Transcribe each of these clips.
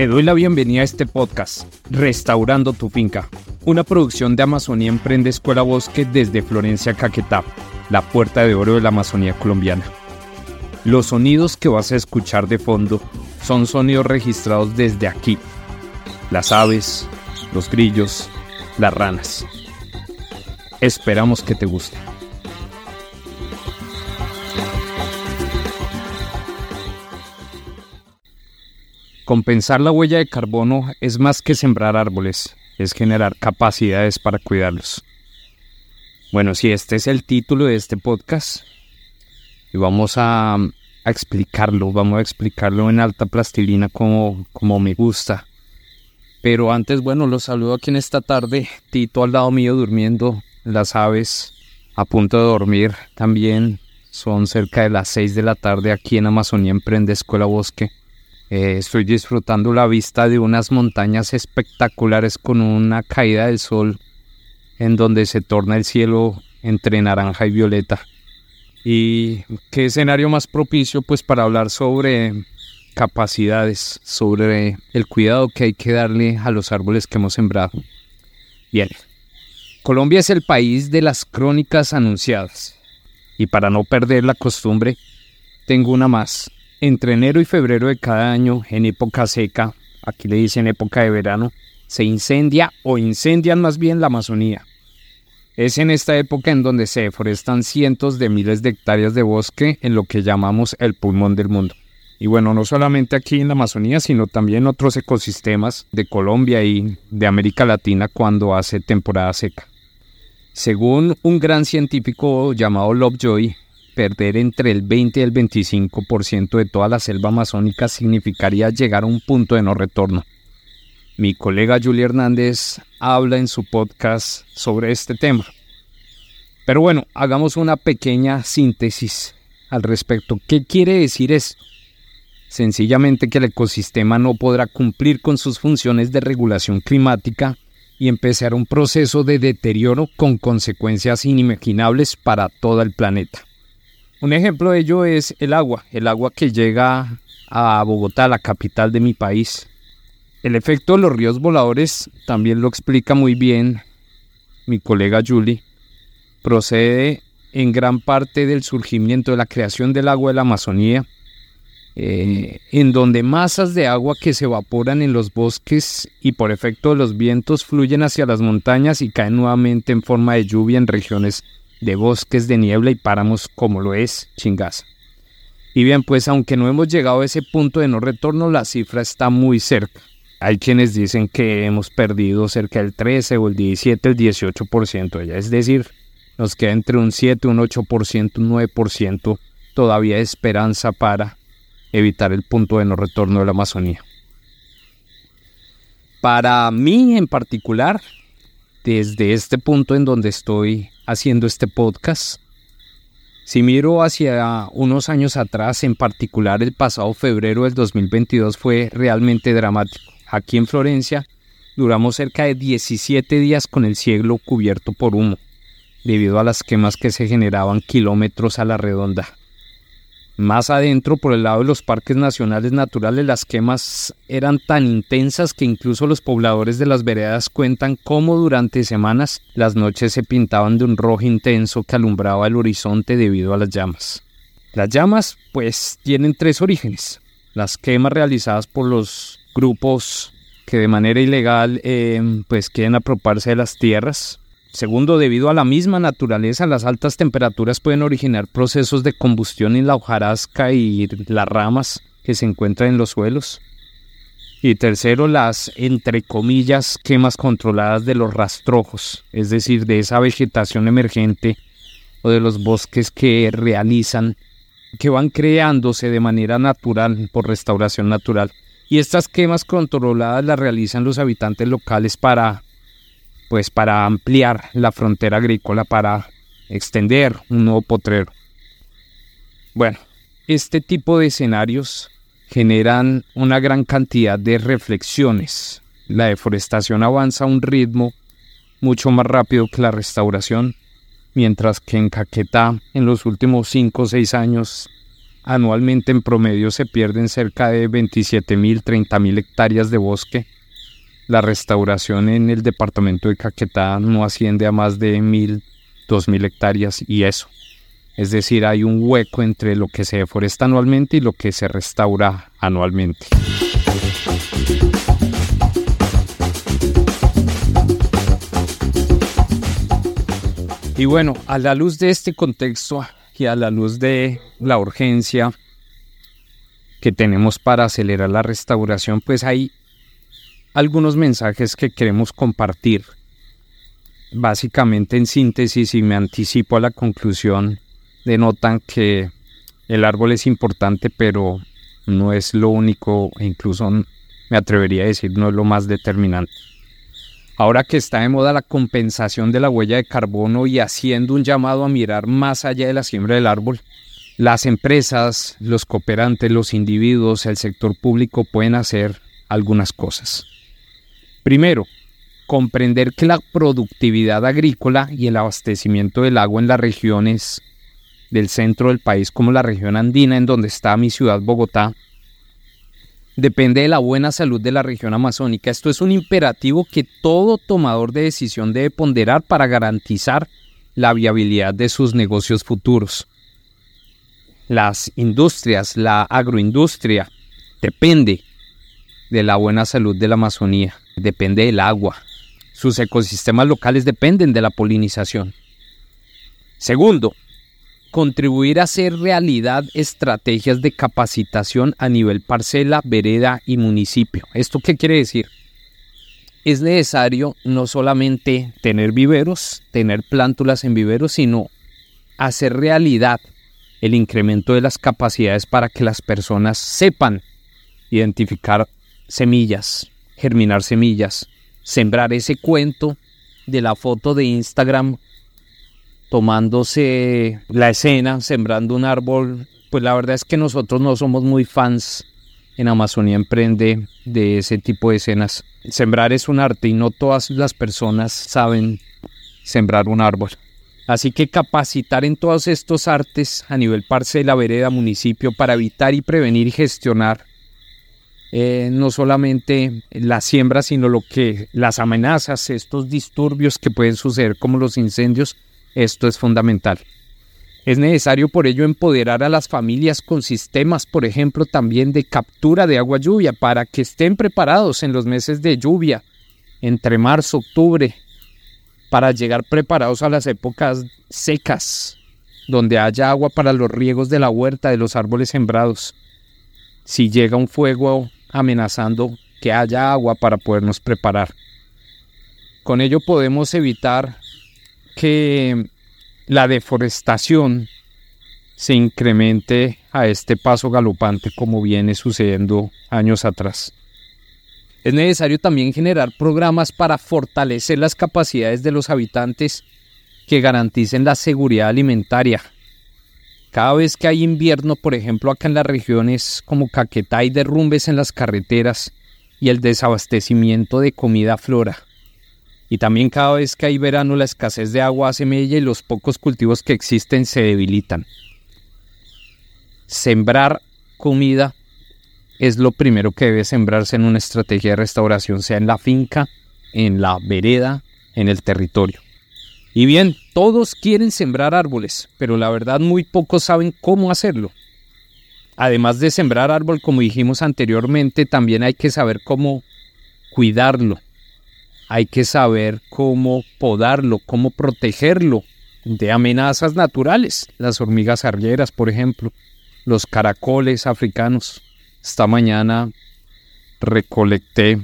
Te doy la bienvenida a este podcast, Restaurando tu Finca, una producción de Amazonía Emprende Escuela Bosque desde Florencia, Caquetá, la puerta de oro de la Amazonía colombiana. Los sonidos que vas a escuchar de fondo son sonidos registrados desde aquí. Las aves, los grillos, las ranas. Esperamos que te guste. Compensar la huella de carbono es más que sembrar árboles, es generar capacidades para cuidarlos. Bueno, si este es el título de este podcast, y vamos a, explicarlo, vamos a explicarlo en alta plastilina como, como me gusta. Pero antes, bueno, los saludo aquí en esta tarde, Tito al lado mío durmiendo, las aves a punto de dormir también. Son cerca de las 6 de la tarde aquí en Amazonía Emprende Escuela Bosque. Eh, estoy disfrutando la vista de unas montañas espectaculares con una caída del sol en donde se torna el cielo entre naranja y violeta. Y qué escenario más propicio pues para hablar sobre capacidades, sobre el cuidado que hay que darle a los árboles que hemos sembrado. Bien, Colombia es el país de las crónicas anunciadas. Y para no perder la costumbre, tengo una más. Entre enero y febrero de cada año, en época seca, aquí le dicen época de verano, se incendia o incendian más bien la Amazonía. Es en esta época en donde se deforestan cientos de miles de hectáreas de bosque en lo que llamamos el pulmón del mundo. Y bueno, no solamente aquí en la Amazonía, sino también en otros ecosistemas de Colombia y de América Latina cuando hace temporada seca. Según un gran científico llamado Lovejoy, perder entre el 20 y el 25% de toda la selva amazónica significaría llegar a un punto de no retorno. Mi colega Julia Hernández habla en su podcast sobre este tema. Pero bueno, hagamos una pequeña síntesis al respecto. ¿Qué quiere decir esto? Sencillamente que el ecosistema no podrá cumplir con sus funciones de regulación climática y empezar un proceso de deterioro con consecuencias inimaginables para todo el planeta. Un ejemplo de ello es el agua, el agua que llega a Bogotá, la capital de mi país. El efecto de los ríos voladores también lo explica muy bien mi colega Julie. Procede en gran parte del surgimiento de la creación del agua de la Amazonía, eh, en donde masas de agua que se evaporan en los bosques y por efecto de los vientos fluyen hacia las montañas y caen nuevamente en forma de lluvia en regiones de bosques de niebla y páramos como lo es Chingaza. Y bien, pues aunque no hemos llegado a ese punto de no retorno, la cifra está muy cerca. Hay quienes dicen que hemos perdido cerca del 13 o el 17, el 18%, ya es decir, nos queda entre un 7, un 8%, un 9% todavía de esperanza para evitar el punto de no retorno de la Amazonía. Para mí en particular, desde este punto en donde estoy haciendo este podcast. Si miro hacia unos años atrás, en particular el pasado febrero del 2022 fue realmente dramático. Aquí en Florencia duramos cerca de 17 días con el cielo cubierto por humo, debido a las quemas que se generaban kilómetros a la redonda. Más adentro, por el lado de los parques nacionales naturales, las quemas eran tan intensas que incluso los pobladores de las veredas cuentan cómo durante semanas las noches se pintaban de un rojo intenso que alumbraba el horizonte debido a las llamas. Las llamas, pues, tienen tres orígenes. Las quemas realizadas por los grupos que de manera ilegal eh, pues quieren apropiarse de las tierras, Segundo, debido a la misma naturaleza, las altas temperaturas pueden originar procesos de combustión en la hojarasca y las ramas que se encuentran en los suelos. Y tercero, las, entre comillas, quemas controladas de los rastrojos, es decir, de esa vegetación emergente o de los bosques que realizan, que van creándose de manera natural por restauración natural. Y estas quemas controladas las realizan los habitantes locales para pues para ampliar la frontera agrícola, para extender un nuevo potrero. Bueno, este tipo de escenarios generan una gran cantidad de reflexiones. La deforestación avanza a un ritmo mucho más rápido que la restauración, mientras que en Caquetá en los últimos 5 o 6 años anualmente en promedio se pierden cerca de 27 mil, 30 mil hectáreas de bosque. La restauración en el departamento de Caquetá no asciende a más de mil, dos mil hectáreas y eso. Es decir, hay un hueco entre lo que se deforesta anualmente y lo que se restaura anualmente. Y bueno, a la luz de este contexto y a la luz de la urgencia que tenemos para acelerar la restauración, pues hay algunos mensajes que queremos compartir. Básicamente en síntesis y me anticipo a la conclusión, denotan que el árbol es importante, pero no es lo único e incluso me atrevería a decir no es lo más determinante. Ahora que está de moda la compensación de la huella de carbono y haciendo un llamado a mirar más allá de la siembra del árbol, las empresas, los cooperantes, los individuos, el sector público pueden hacer algunas cosas. Primero, comprender que la productividad agrícola y el abastecimiento del agua en las regiones del centro del país, como la región andina en donde está mi ciudad Bogotá, depende de la buena salud de la región amazónica. Esto es un imperativo que todo tomador de decisión debe ponderar para garantizar la viabilidad de sus negocios futuros. Las industrias, la agroindustria, depende de la buena salud de la Amazonía, depende del agua. Sus ecosistemas locales dependen de la polinización. Segundo, contribuir a hacer realidad estrategias de capacitación a nivel parcela, vereda y municipio. ¿Esto qué quiere decir? Es necesario no solamente tener viveros, tener plántulas en viveros, sino hacer realidad el incremento de las capacidades para que las personas sepan identificar semillas, germinar semillas, sembrar ese cuento de la foto de Instagram tomándose la escena, sembrando un árbol, pues la verdad es que nosotros no somos muy fans en Amazonía Emprende de ese tipo de escenas. Sembrar es un arte y no todas las personas saben sembrar un árbol. Así que capacitar en todos estos artes a nivel parcela, vereda, municipio para evitar y prevenir y gestionar eh, no solamente la siembra, sino lo que las amenazas, estos disturbios que pueden suceder como los incendios, esto es fundamental. Es necesario por ello empoderar a las familias con sistemas, por ejemplo, también de captura de agua lluvia para que estén preparados en los meses de lluvia, entre marzo, octubre, para llegar preparados a las épocas secas, donde haya agua para los riegos de la huerta, de los árboles sembrados. Si llega un fuego amenazando, que haya agua para podernos preparar. Con ello podemos evitar que la deforestación se incremente a este paso galopante como viene sucediendo años atrás. Es necesario también generar programas para fortalecer las capacidades de los habitantes que garanticen la seguridad alimentaria. Cada vez que hay invierno, por ejemplo, acá en las regiones como Caquetá hay derrumbes en las carreteras y el desabastecimiento de comida flora. Y también cada vez que hay verano la escasez de agua hace mella y los pocos cultivos que existen se debilitan. Sembrar comida es lo primero que debe sembrarse en una estrategia de restauración, sea en la finca, en la vereda, en el territorio. Y bien, todos quieren sembrar árboles, pero la verdad muy pocos saben cómo hacerlo. Además de sembrar árbol, como dijimos anteriormente, también hay que saber cómo cuidarlo, hay que saber cómo podarlo, cómo protegerlo de amenazas naturales, las hormigas arrieras, por ejemplo, los caracoles africanos. Esta mañana recolecté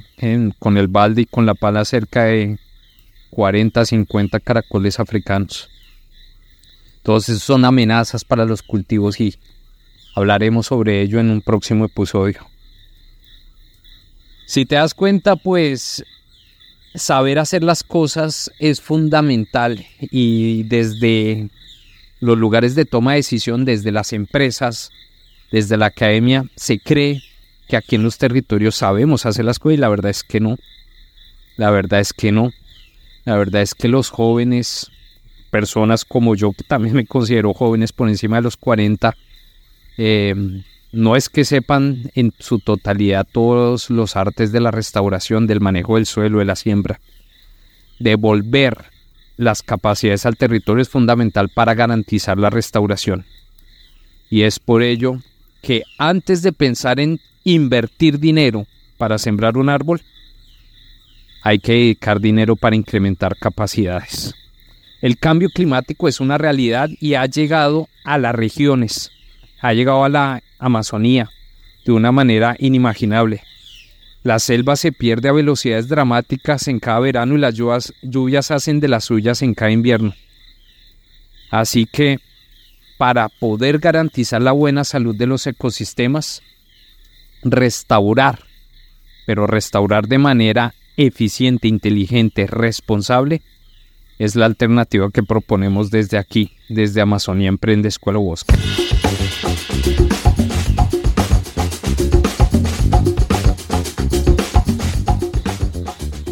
con el balde y con la pala cerca de 40, 50 caracoles africanos. Entonces son amenazas para los cultivos y hablaremos sobre ello en un próximo episodio. Si te das cuenta, pues saber hacer las cosas es fundamental y desde los lugares de toma de decisión, desde las empresas, desde la academia, se cree que aquí en los territorios sabemos hacer las cosas y la verdad es que no. La verdad es que no. La verdad es que los jóvenes, personas como yo, que también me considero jóvenes por encima de los 40, Em, no es que sepan en su totalidad todos los artes de la restauración, del manejo del suelo, de la siembra. Devolver las capacidades al territorio es fundamental para garantizar la restauración. Y es por ello que antes de pensar en invertir dinero para sembrar un árbol, hay que dedicar dinero para incrementar capacidades. El cambio climático es una realidad y ha llegado a las regiones, ha llegado a la Amazonía de una manera inimaginable. La selva se pierde a velocidades dramáticas en cada verano y las lluvias, lluvias hacen de las suyas en cada invierno. Así que, para poder garantizar la buena salud de los ecosistemas, restaurar, pero restaurar de manera eficiente, inteligente, responsable, es la alternativa que proponemos desde aquí, desde Amazonía Emprende Escuela Bosque.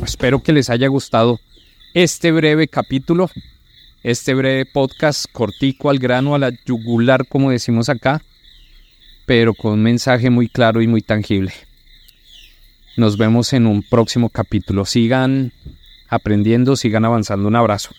Espero que les haya gustado este breve capítulo, este breve podcast cortico al grano, a la yugular, como decimos acá, pero con un mensaje muy claro y muy tangible. Nos vemos en un próximo capítulo. Sigan aprendiendo, sigan avanzando. Un abrazo.